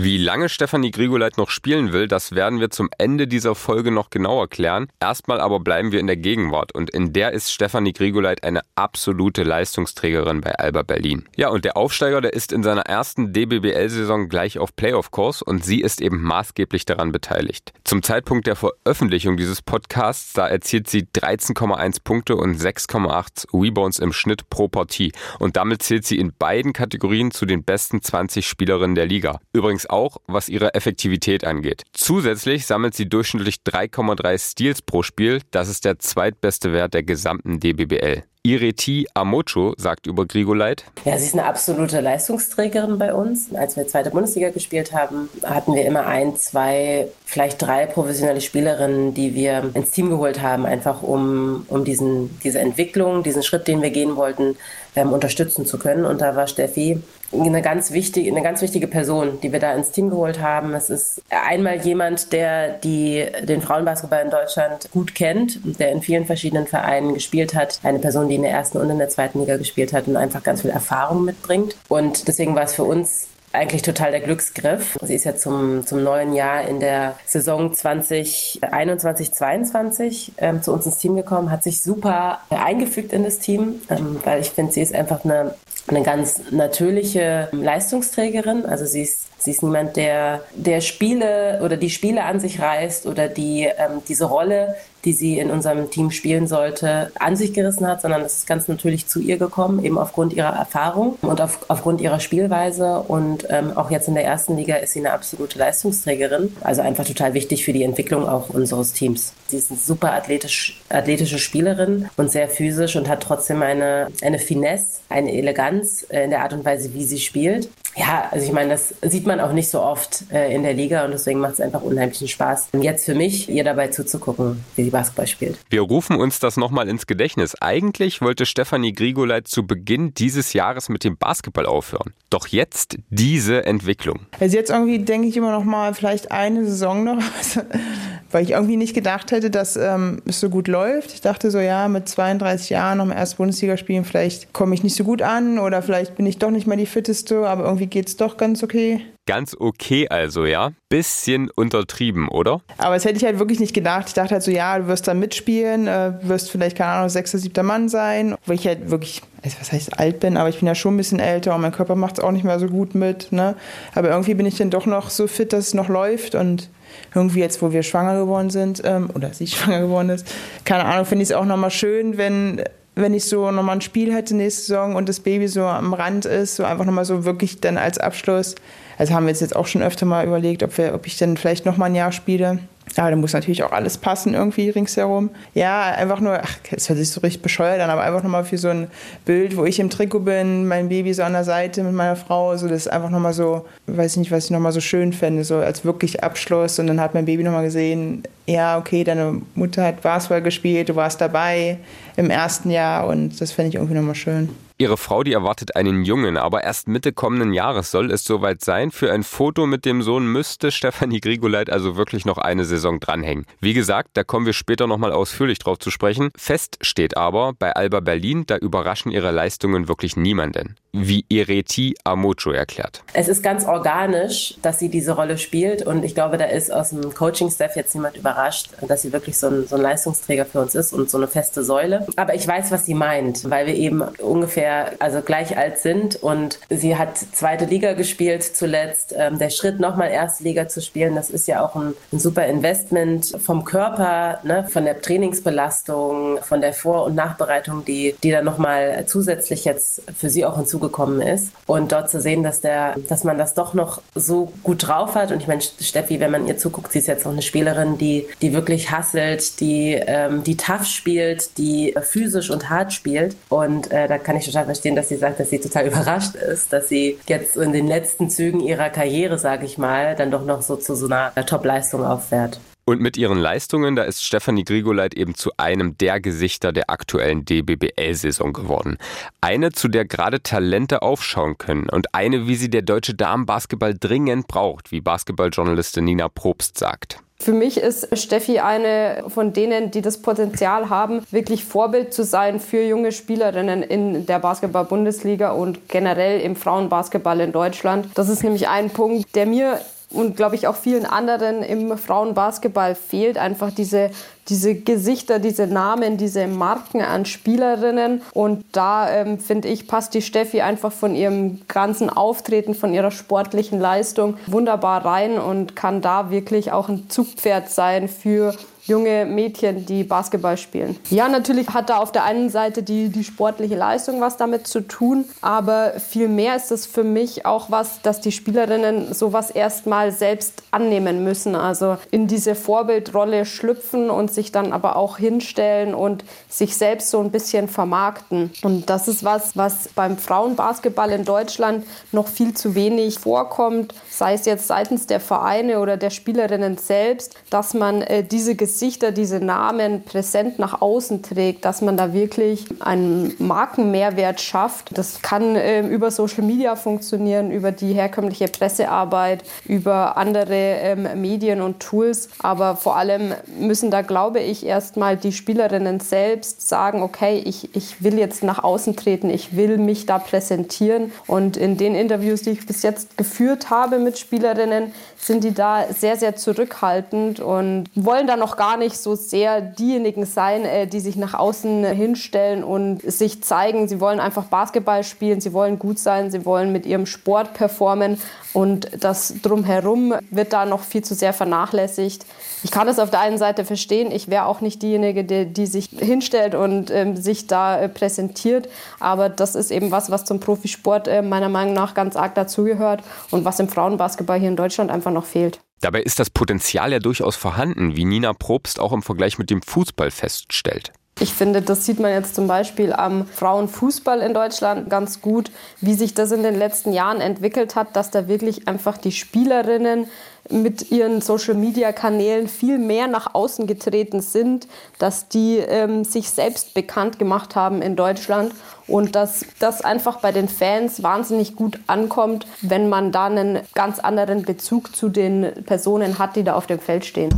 Wie lange Stefanie Grigoleit noch spielen will, das werden wir zum Ende dieser Folge noch genauer klären. Erstmal aber bleiben wir in der Gegenwart und in der ist Stefanie Grigoleit eine absolute Leistungsträgerin bei Alba Berlin. Ja, und der Aufsteiger, der ist in seiner ersten DBBL-Saison gleich auf Playoff-Kurs und sie ist eben maßgeblich daran beteiligt. Zum Zeitpunkt der Veröffentlichung dieses Podcasts, da erzielt sie 13,1 Punkte und 6,8 Rebounds im Schnitt pro Partie und damit zählt sie in beiden Kategorien zu den besten 20 Spielerinnen der Liga. Übrigens auch, was ihre Effektivität angeht. Zusätzlich sammelt sie durchschnittlich 3,3 Steals pro Spiel. Das ist der zweitbeste Wert der gesamten DBBL. Ireti Amocho sagt über Grigoleit. Ja, sie ist eine absolute Leistungsträgerin bei uns. Als wir zweite Bundesliga gespielt haben, hatten wir immer ein, zwei, vielleicht drei professionelle Spielerinnen, die wir ins Team geholt haben, einfach um, um diesen, diese Entwicklung, diesen Schritt, den wir gehen wollten, ähm, unterstützen zu können. Und da war Steffi eine ganz wichtige, eine ganz wichtige Person, die wir da ins Team geholt haben. Es ist einmal jemand, der die, den Frauenbasketball in Deutschland gut kennt, der in vielen verschiedenen Vereinen gespielt hat. Eine Person, die in der ersten und in der zweiten Liga gespielt hat und einfach ganz viel Erfahrung mitbringt. Und deswegen war es für uns eigentlich total der Glücksgriff. Sie ist ja zum, zum neuen Jahr in der Saison 2021, 22 ähm, zu uns ins Team gekommen, hat sich super eingefügt in das Team, ähm, weil ich finde, sie ist einfach eine, eine ganz natürliche Leistungsträgerin. Also sie ist Sie ist niemand, der, der Spiele oder die Spiele an sich reißt oder die ähm, diese Rolle, die sie in unserem Team spielen sollte, an sich gerissen hat, sondern es ist ganz natürlich zu ihr gekommen, eben aufgrund ihrer Erfahrung und auf, aufgrund ihrer Spielweise. Und ähm, auch jetzt in der ersten Liga ist sie eine absolute Leistungsträgerin. Also einfach total wichtig für die Entwicklung auch unseres Teams. Sie ist eine super athletisch, athletische Spielerin und sehr physisch und hat trotzdem eine, eine Finesse, eine Eleganz in der Art und Weise, wie sie spielt. Ja, also ich meine, das sieht man auch nicht so oft äh, in der Liga und deswegen macht es einfach unheimlichen Spaß. Und jetzt für mich, ihr dabei zuzugucken, wie sie Basketball spielt. Wir rufen uns das nochmal ins Gedächtnis. Eigentlich wollte Stefanie Grigoleit zu Beginn dieses Jahres mit dem Basketball aufhören. Doch jetzt diese Entwicklung. Also jetzt irgendwie denke ich immer noch mal vielleicht eine Saison noch, weil ich irgendwie nicht gedacht hätte, dass ähm, es so gut läuft. Ich dachte so, ja, mit 32 Jahren noch im ersten Bundesliga spielen, vielleicht komme ich nicht so gut an oder vielleicht bin ich doch nicht mehr die fitteste, aber irgendwie geht es doch ganz okay. Ganz okay also, ja? Bisschen untertrieben, oder? Aber das hätte ich halt wirklich nicht gedacht. Ich dachte halt so, ja, du wirst da mitspielen, äh, wirst vielleicht, keine Ahnung, sechster, siebter Mann sein. Wo ich halt wirklich, also was heißt alt bin, aber ich bin ja schon ein bisschen älter und mein Körper macht es auch nicht mehr so gut mit. Ne? Aber irgendwie bin ich dann doch noch so fit, dass es noch läuft und irgendwie jetzt, wo wir schwanger geworden sind, ähm, oder sie schwanger geworden ist, keine Ahnung, finde ich es auch nochmal schön, wenn wenn ich so nochmal ein Spiel hätte nächste Saison und das Baby so am Rand ist, so einfach nochmal so wirklich dann als Abschluss. Also haben wir jetzt auch schon öfter mal überlegt, ob, wir, ob ich dann vielleicht nochmal ein Jahr spiele. Ja, da muss natürlich auch alles passen irgendwie ringsherum. Ja, einfach nur, ach, es hört sich so richtig bescheuert an, aber einfach nochmal für so ein Bild, wo ich im Trikot bin, mein Baby so an der Seite mit meiner Frau, so das ist einfach nochmal so, weiß ich nicht, was ich nochmal so schön fände, so als wirklich Abschluss und dann hat mein Baby nochmal gesehen, ja, okay, deine Mutter hat Basketball gespielt, du warst dabei im ersten Jahr und das fände ich irgendwie nochmal schön. Ihre Frau, die erwartet einen Jungen, aber erst Mitte kommenden Jahres soll es soweit sein. Für ein Foto mit dem Sohn müsste Stefanie Grigoleit also wirklich noch eine Saison dranhängen. Wie gesagt, da kommen wir später nochmal ausführlich drauf zu sprechen. Fest steht aber, bei Alba Berlin, da überraschen ihre Leistungen wirklich niemanden wie Ireti Amocho erklärt. Es ist ganz organisch, dass sie diese Rolle spielt und ich glaube, da ist aus dem Coaching-Staff jetzt niemand überrascht, dass sie wirklich so ein, so ein Leistungsträger für uns ist und so eine feste Säule. Aber ich weiß, was sie meint, weil wir eben ungefähr also gleich alt sind und sie hat zweite Liga gespielt zuletzt. Ähm, der Schritt nochmal erste Liga zu spielen, das ist ja auch ein, ein super Investment vom Körper, ne, von der Trainingsbelastung, von der Vor- und Nachbereitung, die, die dann nochmal zusätzlich jetzt für sie auch hinzugekommen ist. Und dort zu sehen, dass, der, dass man das doch noch so gut drauf hat. Und ich meine, Steffi, wenn man ihr zuguckt, sie ist jetzt auch eine Spielerin, die, die wirklich hasselt, die, ähm, die tough spielt, die physisch und hart spielt. Und äh, da kann ich total verstehen, dass sie sagt, dass sie total überrascht ist, dass sie jetzt in den letzten Zügen ihrer Karriere, sage ich mal, dann doch noch so zu so einer Top-Leistung auffährt. Und mit ihren Leistungen, da ist Stefanie Grigoleit eben zu einem der Gesichter der aktuellen DBBL-Saison geworden. Eine, zu der gerade Talente aufschauen können und eine, wie sie der deutsche Damenbasketball dringend braucht, wie Basketballjournalistin Nina Probst sagt. Für mich ist Steffi eine von denen, die das Potenzial haben, wirklich Vorbild zu sein für junge Spielerinnen in der Basketball-Bundesliga und generell im Frauenbasketball in Deutschland. Das ist nämlich ein Punkt, der mir und glaube ich auch vielen anderen im Frauenbasketball fehlt einfach diese diese Gesichter, diese Namen, diese Marken an Spielerinnen. Und da ähm, finde ich, passt die Steffi einfach von ihrem ganzen Auftreten, von ihrer sportlichen Leistung wunderbar rein und kann da wirklich auch ein Zugpferd sein für junge Mädchen, die Basketball spielen. Ja, natürlich hat da auf der einen Seite die, die sportliche Leistung was damit zu tun, aber viel mehr ist es für mich auch was, dass die Spielerinnen sowas erstmal selbst annehmen müssen, also in diese Vorbildrolle schlüpfen und sich dann aber auch hinstellen und sich selbst so ein bisschen vermarkten. Und das ist was, was beim Frauenbasketball in Deutschland noch viel zu wenig vorkommt, sei es jetzt seitens der Vereine oder der Spielerinnen selbst, dass man äh, diese Gesichter, diese Namen präsent nach außen trägt, dass man da wirklich einen Markenmehrwert schafft. Das kann äh, über Social Media funktionieren, über die herkömmliche Pressearbeit, über andere ähm, Medien und Tools. Aber vor allem müssen da, glaube ich, erstmal die Spielerinnen selbst sagen, okay, ich, ich will jetzt nach außen treten, ich will mich da präsentieren. Und in den Interviews, die ich bis jetzt geführt habe mit Spielerinnen, sind die da sehr, sehr zurückhaltend und wollen da noch gar nicht so sehr diejenigen sein, äh, die sich nach außen hinstellen und sich zeigen. Sie wollen einfach Basketball spielen, sie wollen gut sein, sie wollen mit ihrem Sport performen und das drumherum wird da noch viel zu sehr vernachlässigt. Ich kann es auf der einen Seite verstehen. Ich wäre auch nicht diejenige, die, die sich hinstellt und ähm, sich da äh, präsentiert. Aber das ist eben was, was zum Profisport äh, meiner Meinung nach ganz arg dazugehört und was im Frauenbasketball hier in Deutschland einfach noch fehlt. Dabei ist das Potenzial ja durchaus vorhanden, wie Nina Probst auch im Vergleich mit dem Fußball feststellt. Ich finde, das sieht man jetzt zum Beispiel am Frauenfußball in Deutschland ganz gut, wie sich das in den letzten Jahren entwickelt hat, dass da wirklich einfach die Spielerinnen mit ihren Social-Media-Kanälen viel mehr nach außen getreten sind, dass die ähm, sich selbst bekannt gemacht haben in Deutschland und dass das einfach bei den Fans wahnsinnig gut ankommt, wenn man da einen ganz anderen Bezug zu den Personen hat, die da auf dem Feld stehen.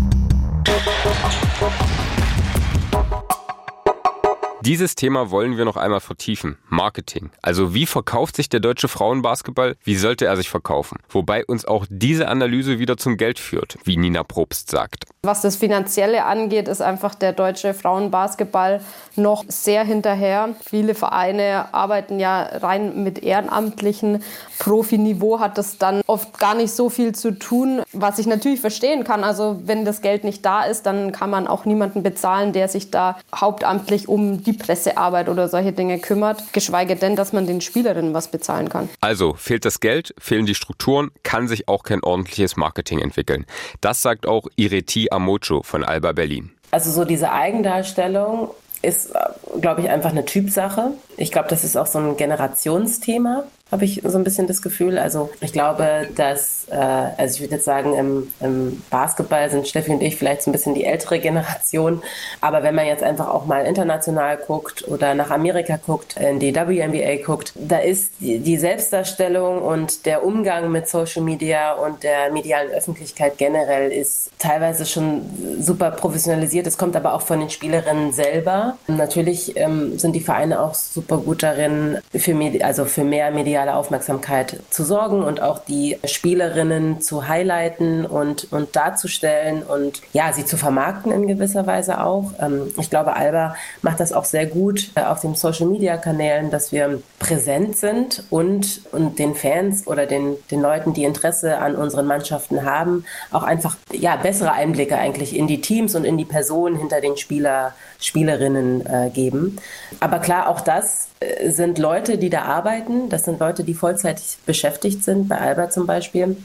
Dieses Thema wollen wir noch einmal vertiefen. Marketing. Also wie verkauft sich der deutsche Frauenbasketball? Wie sollte er sich verkaufen? Wobei uns auch diese Analyse wieder zum Geld führt, wie Nina Probst sagt. Was das Finanzielle angeht, ist einfach der deutsche Frauenbasketball noch sehr hinterher. Viele Vereine arbeiten ja rein mit Ehrenamtlichen. Profiniveau hat das dann oft gar nicht so viel zu tun, was ich natürlich verstehen kann. Also wenn das Geld nicht da ist, dann kann man auch niemanden bezahlen, der sich da hauptamtlich um die Pressearbeit oder solche Dinge kümmert. Geschweige denn, dass man den Spielerinnen was bezahlen kann. Also fehlt das Geld, fehlen die Strukturen, kann sich auch kein ordentliches Marketing entwickeln. Das sagt auch Ireti Amocho von Alba Berlin. Also so diese Eigendarstellung ist, glaube ich, einfach eine Typsache. Ich glaube, das ist auch so ein Generationsthema habe ich so ein bisschen das Gefühl. Also ich glaube, dass, äh, also ich würde jetzt sagen, im, im, Basketball sind Steffi und ich vielleicht so ein bisschen die ältere Generation. Aber wenn man jetzt einfach auch mal international guckt oder nach Amerika guckt, in die WNBA guckt, da ist die, Selbstdarstellung und der Umgang mit Social Media und der medialen Öffentlichkeit generell ist teilweise schon super professionalisiert. Es kommt aber auch von den Spielerinnen selber. Natürlich ähm, sind die Vereine auch super gut darin, für, also für mehr mediale mediale Aufmerksamkeit zu sorgen und auch die Spielerinnen zu highlighten und, und darzustellen und ja, sie zu vermarkten in gewisser Weise auch. Ähm, ich glaube, Alba macht das auch sehr gut äh, auf den Social Media Kanälen, dass wir präsent sind und, und den Fans oder den, den Leuten, die Interesse an unseren Mannschaften haben, auch einfach ja, bessere Einblicke eigentlich in die Teams und in die Personen hinter den Spieler, Spielerinnen äh, geben. Aber klar, auch das sind Leute, die da arbeiten. Das sind Leute, die vollzeitig beschäftigt sind, bei Alba zum Beispiel,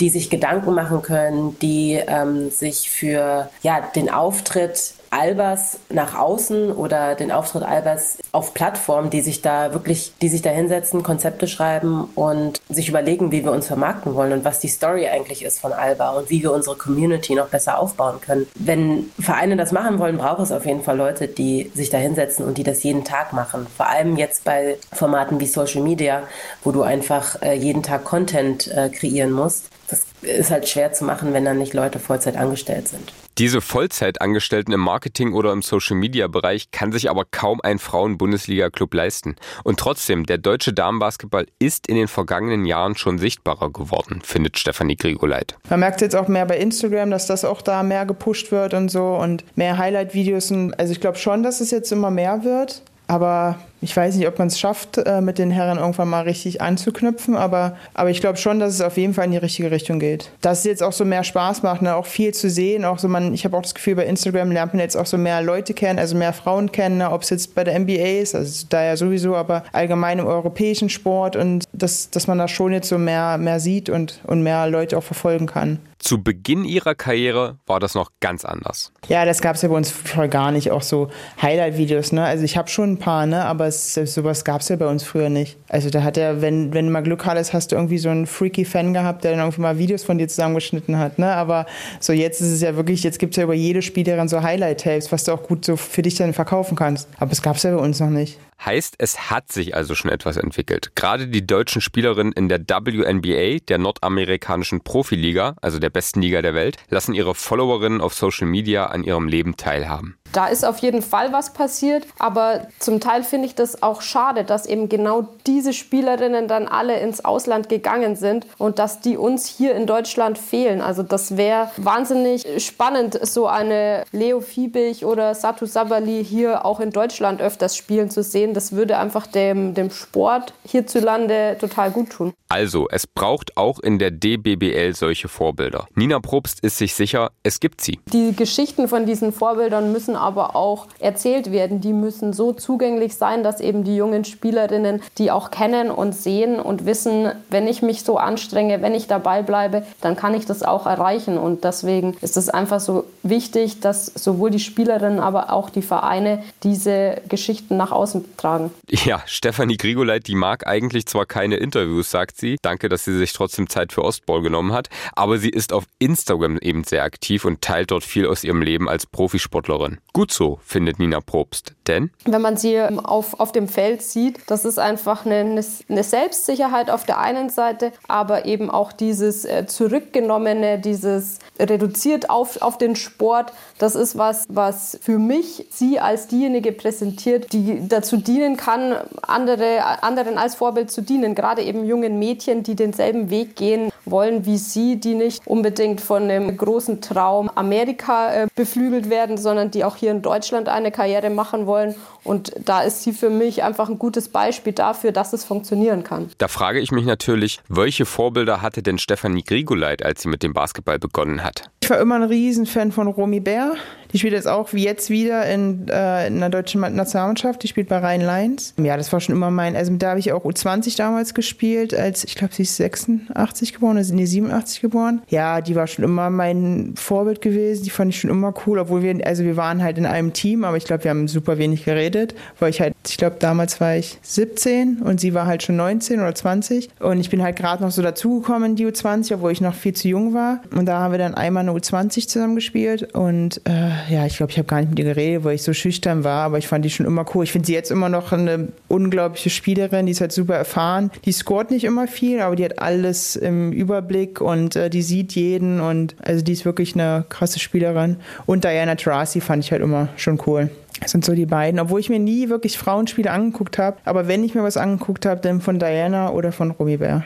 die sich Gedanken machen können, die ähm, sich für ja, den Auftritt Albers nach außen oder den Auftritt Albers auf Plattformen, die sich da wirklich, die sich da hinsetzen, Konzepte schreiben und sich überlegen, wie wir uns vermarkten wollen und was die Story eigentlich ist von Alba und wie wir unsere Community noch besser aufbauen können. Wenn Vereine das machen wollen, braucht es auf jeden Fall Leute, die sich da hinsetzen und die das jeden Tag machen. Vor allem jetzt bei Formaten wie Social Media, wo du einfach äh, jeden Tag Content äh, kreieren musst. Das ist halt schwer zu machen, wenn dann nicht Leute Vollzeit angestellt sind. Diese Vollzeitangestellten im Marketing oder im Social-Media-Bereich kann sich aber kaum ein Frauen-Bundesliga-Club leisten. Und trotzdem, der deutsche Damenbasketball ist in den vergangenen Jahren schon sichtbarer geworden, findet Stefanie Grigoleit. Man merkt jetzt auch mehr bei Instagram, dass das auch da mehr gepusht wird und so und mehr Highlight-Videos. Also ich glaube schon, dass es jetzt immer mehr wird. Aber ich weiß nicht, ob man es schafft, äh, mit den Herren irgendwann mal richtig anzuknüpfen, aber, aber ich glaube schon, dass es auf jeden Fall in die richtige Richtung geht. Dass es jetzt auch so mehr Spaß macht, ne? auch viel zu sehen. Auch so man, ich habe auch das Gefühl, bei Instagram lernt man jetzt auch so mehr Leute kennen, also mehr Frauen kennen, ne? ob es jetzt bei der NBA ist, also da ja sowieso, aber allgemein im europäischen Sport und dass, dass man da schon jetzt so mehr, mehr sieht und, und mehr Leute auch verfolgen kann. Zu Beginn ihrer Karriere war das noch ganz anders. Ja, das gab es ja bei uns voll gar nicht. Auch so Highlight-Videos, ne? Also ich habe schon ein paar, ne? Aber es, sowas gab es ja bei uns früher nicht. Also da hat er, wenn, wenn du mal Glück hattest, hast du irgendwie so einen freaky Fan gehabt, der dann irgendwie mal Videos von dir zusammengeschnitten hat, ne? Aber so jetzt ist es ja wirklich, jetzt gibt es ja über jede Spielerin so Highlight-Tapes, was du auch gut so für dich dann verkaufen kannst. Aber es gab es ja bei uns noch nicht. Heißt, es hat sich also schon etwas entwickelt. Gerade die deutschen Spielerinnen in der WNBA, der nordamerikanischen Profiliga, also der besten Liga der Welt, lassen ihre Followerinnen auf Social Media an ihrem Leben teilhaben. Da ist auf jeden Fall was passiert, aber zum Teil finde ich das auch schade, dass eben genau diese Spielerinnen dann alle ins Ausland gegangen sind und dass die uns hier in Deutschland fehlen. Also das wäre wahnsinnig spannend, so eine Leo Fiebig oder Satu Sabali hier auch in Deutschland öfters spielen zu sehen. Das würde einfach dem, dem Sport hierzulande total gut tun. Also, es braucht auch in der DBBL solche Vorbilder. Nina Probst ist sich sicher, es gibt sie. Die Geschichten von diesen Vorbildern müssen aber auch erzählt werden. Die müssen so zugänglich sein, dass eben die jungen Spielerinnen die auch kennen und sehen und wissen, wenn ich mich so anstrenge, wenn ich dabei bleibe, dann kann ich das auch erreichen. Und deswegen ist es einfach so wichtig, dass sowohl die Spielerinnen, aber auch die Vereine diese Geschichten nach außen tragen. Ja, Stefanie Grigoleit, die mag eigentlich zwar keine Interviews, sagt sie. Danke, dass sie sich trotzdem Zeit für Ostball genommen hat. Aber sie ist auf Instagram eben sehr aktiv und teilt dort viel aus ihrem Leben als Profisportlerin. Gut so, findet Nina Probst. Denn? Wenn man sie auf, auf dem Feld sieht, das ist einfach eine, eine Selbstsicherheit auf der einen Seite, aber eben auch dieses äh, Zurückgenommene, dieses reduziert auf, auf den Sport. Das ist was, was für mich sie als diejenige präsentiert, die dazu dienen kann, andere, anderen als Vorbild zu dienen. Gerade eben jungen Mädchen, die denselben Weg gehen wollen wie sie, die nicht unbedingt von einem großen Traum Amerika äh, beflügelt werden, sondern die auch hier in Deutschland eine Karriere machen wollen. Und da ist sie für mich einfach ein gutes Beispiel dafür, dass es funktionieren kann. Da frage ich mich natürlich, welche Vorbilder hatte denn Stefanie Grigoleit, als sie mit dem Basketball begonnen hat? Ich war immer ein Riesenfan von Romy Bär. Die spielt jetzt auch wie jetzt wieder in, äh, in der deutschen Nationalmannschaft. Die spielt bei Rhein-Leins. Ja, das war schon immer mein. Also da habe ich auch U20 damals gespielt, als ich glaube, sie ist 86 geboren, also nee, 87 geboren. Ja, die war schon immer mein Vorbild gewesen. Die fand ich schon immer cool, obwohl wir, also wir waren halt in einem Team, aber ich glaube, wir haben super wenig geredet, weil ich halt, ich glaube, damals war ich 17 und sie war halt schon 19 oder 20. Und ich bin halt gerade noch so dazugekommen in die U20, obwohl ich noch viel zu jung war. Und da haben wir dann einmal eine U20 zusammen gespielt und äh, ja, ich glaube, ich habe gar nicht mit ihr geredet, weil ich so schüchtern war, aber ich fand die schon immer cool. Ich finde sie jetzt immer noch eine unglaubliche Spielerin, die ist halt super erfahren. Die scoret nicht immer viel, aber die hat alles im Überblick und äh, die sieht jeden und also die ist wirklich eine krasse Spielerin. Und Diana Taurasi fand ich halt immer schon cool. Das sind so die beiden, obwohl ich mir nie wirklich Frauenspiele angeguckt habe. Aber wenn ich mir was angeguckt habe, dann von Diana oder von Romy Bär.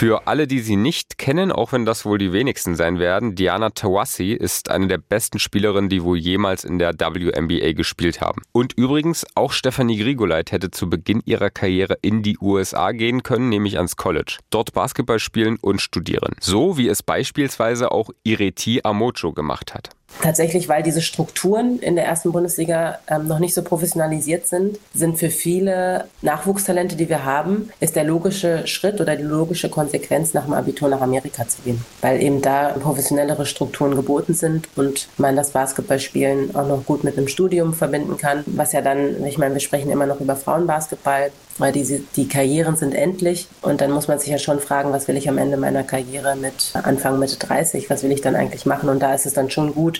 Für alle, die sie nicht kennen, auch wenn das wohl die wenigsten sein werden, Diana Taurasi ist eine der besten Spielerinnen, die wohl jemals in der WNBA gespielt haben. Und übrigens, auch Stephanie Grigoleit hätte zu Beginn ihrer Karriere in die USA gehen können, nämlich ans College. Dort Basketball spielen und studieren. So wie es beispielsweise auch Ireti Amocho gemacht hat. Tatsächlich, weil diese Strukturen in der ersten Bundesliga ähm, noch nicht so professionalisiert sind, sind für viele Nachwuchstalente, die wir haben, ist der logische Schritt oder die logische Konsequenz nach dem Abitur nach Amerika zu gehen, weil eben da professionellere Strukturen geboten sind und man das Basketballspielen auch noch gut mit einem Studium verbinden kann, was ja dann, ich meine, wir sprechen immer noch über Frauenbasketball, weil diese, die Karrieren sind endlich. Und dann muss man sich ja schon fragen, was will ich am Ende meiner Karriere mit Anfang Mitte 30, was will ich dann eigentlich machen? Und da ist es dann schon gut,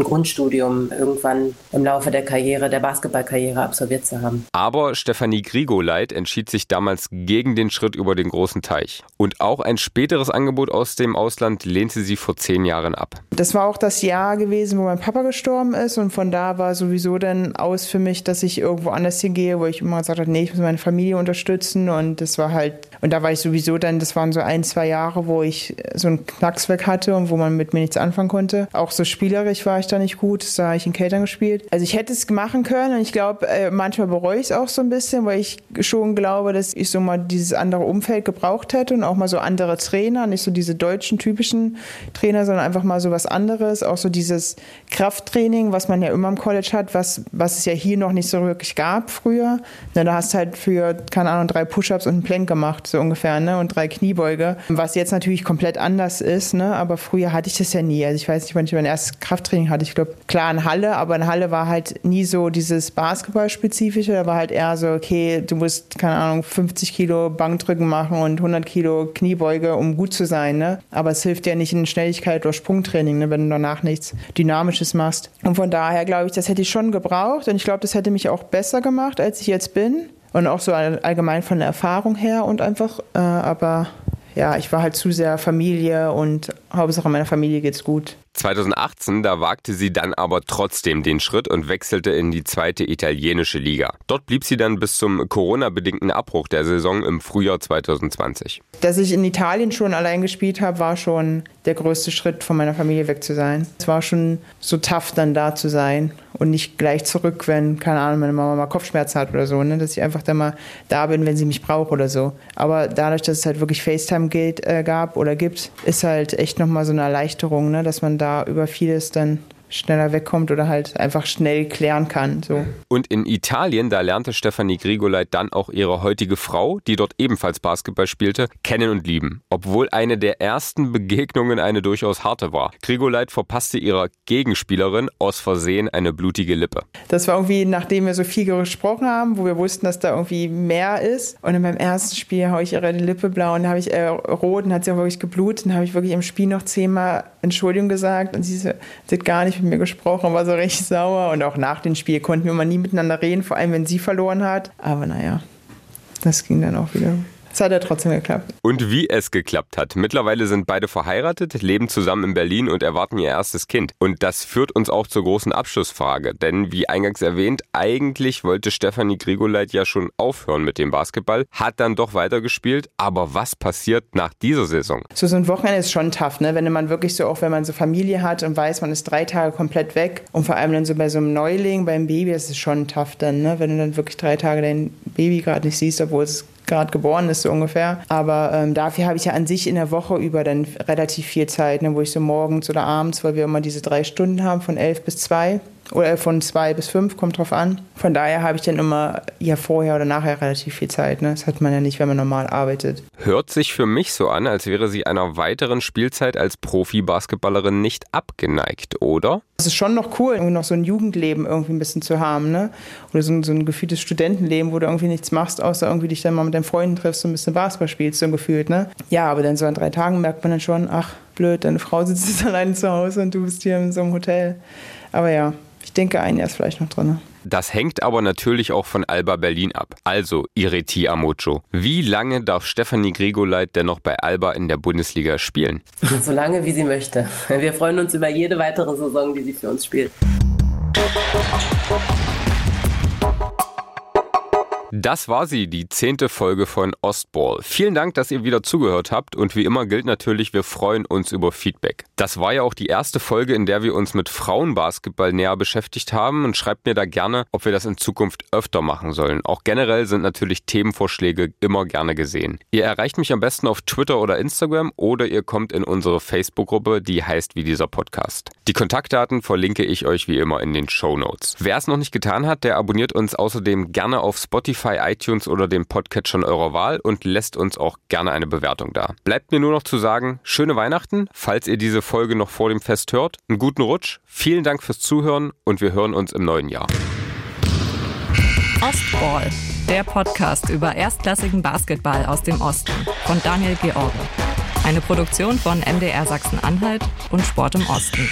ein Grundstudium irgendwann im Laufe der Karriere, der Basketballkarriere absolviert zu haben. Aber Stefanie Grigoleit entschied sich damals gegen den Schritt über den großen Teich und auch ein späteres Angebot aus dem Ausland lehnte sie vor zehn Jahren ab. Das war auch das Jahr gewesen, wo mein Papa gestorben ist und von da war sowieso dann aus für mich, dass ich irgendwo anders hingehe, wo ich immer gesagt habe, nee, ich muss meine Familie unterstützen und das war halt, und da war ich sowieso dann, das waren so ein, zwei Jahre, wo ich so einen Knacks weg hatte und wo man mit mir nichts anfangen konnte. Auch so spielerisch war ich da nicht gut, da habe ich in Catern gespielt. Also ich hätte es machen können und ich glaube, äh, manchmal bereue ich es auch so ein bisschen, weil ich schon glaube, dass ich so mal dieses andere Umfeld gebraucht hätte und auch mal so andere Trainer, nicht so diese deutschen typischen Trainer, sondern einfach mal so was anderes, auch so dieses Krafttraining, was man ja immer im College hat, was, was es ja hier noch nicht so wirklich gab früher. Na, da hast halt für keine Ahnung, drei Push-Ups und einen Plank gemacht, so ungefähr, ne? Und drei Kniebeuge. Was jetzt natürlich komplett anders ist, ne? Aber früher hatte ich das ja nie. Also ich weiß nicht, wann ich mein erstes Krafttraining hatte. Ich glaube, klar in Halle, aber in Halle war halt nie so dieses Basketball-spezifische. Da war halt eher so, okay, du musst, keine Ahnung, 50 Kilo Bankdrücken machen und 100 Kilo Kniebeuge, um gut zu sein, ne? Aber es hilft ja nicht in Schnelligkeit oder Sprungtraining, ne? Wenn du danach nichts Dynamisches machst. Und von daher glaube ich, das hätte ich schon gebraucht. Und ich glaube, das hätte mich auch besser gemacht, als ich jetzt bin. Und auch so allgemein von der Erfahrung her und einfach, äh, aber ja, ich war halt zu sehr Familie und Hauptsache meiner Familie geht's gut. 2018, da wagte sie dann aber trotzdem den Schritt und wechselte in die zweite italienische Liga. Dort blieb sie dann bis zum Corona-bedingten Abbruch der Saison im Frühjahr 2020. Dass ich in Italien schon allein gespielt habe, war schon der größte Schritt, von meiner Familie weg zu sein. Es war schon so tough, dann da zu sein und nicht gleich zurück, wenn, keine Ahnung, meine Mama mal Kopfschmerzen hat oder so, ne? dass ich einfach dann mal da bin, wenn sie mich braucht oder so. Aber dadurch, dass es halt wirklich FaceTime-Geld äh, gab oder gibt, ist halt echt nochmal so eine Erleichterung, ne? dass man da über vieles dann schneller wegkommt oder halt einfach schnell klären kann. So. Und in Italien, da lernte Stefanie Grigoleit dann auch ihre heutige Frau, die dort ebenfalls Basketball spielte, kennen und lieben. Obwohl eine der ersten Begegnungen eine durchaus harte war. Grigoleit verpasste ihrer Gegenspielerin aus Versehen eine blutige Lippe. Das war irgendwie, nachdem wir so viel gesprochen haben, wo wir wussten, dass da irgendwie mehr ist. Und in meinem ersten Spiel habe ich ihre Lippe blau und habe ich äh, rot und hat sie auch wirklich geblutet. Und habe ich wirklich im Spiel noch zehnmal Entschuldigung gesagt und sie, sie hat gar nicht mit mir gesprochen, war so richtig sauer. Und auch nach dem Spiel konnten wir mal nie miteinander reden, vor allem wenn sie verloren hat. Aber naja, das ging dann auch wieder. Es hat ja trotzdem geklappt. Und wie es geklappt hat. Mittlerweile sind beide verheiratet, leben zusammen in Berlin und erwarten ihr erstes Kind. Und das führt uns auch zur großen Abschlussfrage. Denn wie eingangs erwähnt, eigentlich wollte Stefanie Grigoleit ja schon aufhören mit dem Basketball, hat dann doch weitergespielt. Aber was passiert nach dieser Saison? So, so ein Wochenende ist schon tough, ne? Wenn man wirklich so, auch wenn man so Familie hat und weiß, man ist drei Tage komplett weg und vor allem dann so bei so einem Neuling, beim Baby, das ist schon tough dann, ne? Wenn du dann wirklich drei Tage dein Baby gerade nicht siehst, obwohl es gerade geboren ist, so ungefähr. Aber ähm, dafür habe ich ja an sich in der Woche über dann relativ viel Zeit, ne, wo ich so morgens oder abends, weil wir immer diese drei Stunden haben, von elf bis zwei oder von zwei bis fünf, kommt drauf an. Von daher habe ich dann immer ja vorher oder nachher relativ viel Zeit. Ne? Das hat man ja nicht, wenn man normal arbeitet. Hört sich für mich so an, als wäre sie einer weiteren Spielzeit als Profi-Basketballerin nicht abgeneigt, oder? Es ist schon noch cool, irgendwie noch so ein Jugendleben irgendwie ein bisschen zu haben, ne? Oder so ein, so ein gefühltes Studentenleben, wo du irgendwie nichts machst, außer irgendwie dich dann mal mit deinen Freunden triffst und ein bisschen Basketball spielst, so gefühlt, ne? Ja, aber dann so an drei Tagen merkt man dann schon, ach, blöd, deine Frau sitzt jetzt alleine zu Hause und du bist hier in so einem Hotel. Aber ja, ich denke, ein Jahr ist vielleicht noch drin. Das hängt aber natürlich auch von Alba Berlin ab. Also, Ireti Amocho. Wie lange darf Stefanie Grigoleit denn noch bei Alba in der Bundesliga spielen? So lange, wie sie möchte. Wir freuen uns über jede weitere Saison, die sie für uns spielt. Das war sie, die zehnte Folge von Ostball. Vielen Dank, dass ihr wieder zugehört habt und wie immer gilt natürlich, wir freuen uns über Feedback. Das war ja auch die erste Folge, in der wir uns mit Frauenbasketball näher beschäftigt haben und schreibt mir da gerne, ob wir das in Zukunft öfter machen sollen. Auch generell sind natürlich Themenvorschläge immer gerne gesehen. Ihr erreicht mich am besten auf Twitter oder Instagram oder ihr kommt in unsere Facebook-Gruppe, die heißt wie dieser Podcast. Die Kontaktdaten verlinke ich euch wie immer in den Show Notes. Wer es noch nicht getan hat, der abonniert uns außerdem gerne auf Spotify, iTunes oder dem Podcatcher eurer Wahl und lässt uns auch gerne eine Bewertung da. Bleibt mir nur noch zu sagen, schöne Weihnachten, falls ihr diese Folge noch vor dem Fest hört. Einen guten Rutsch, vielen Dank fürs Zuhören und wir hören uns im neuen Jahr. Ostball, der Podcast über erstklassigen Basketball aus dem Osten von Daniel George. Eine Produktion von MDR Sachsen-Anhalt und Sport im Osten.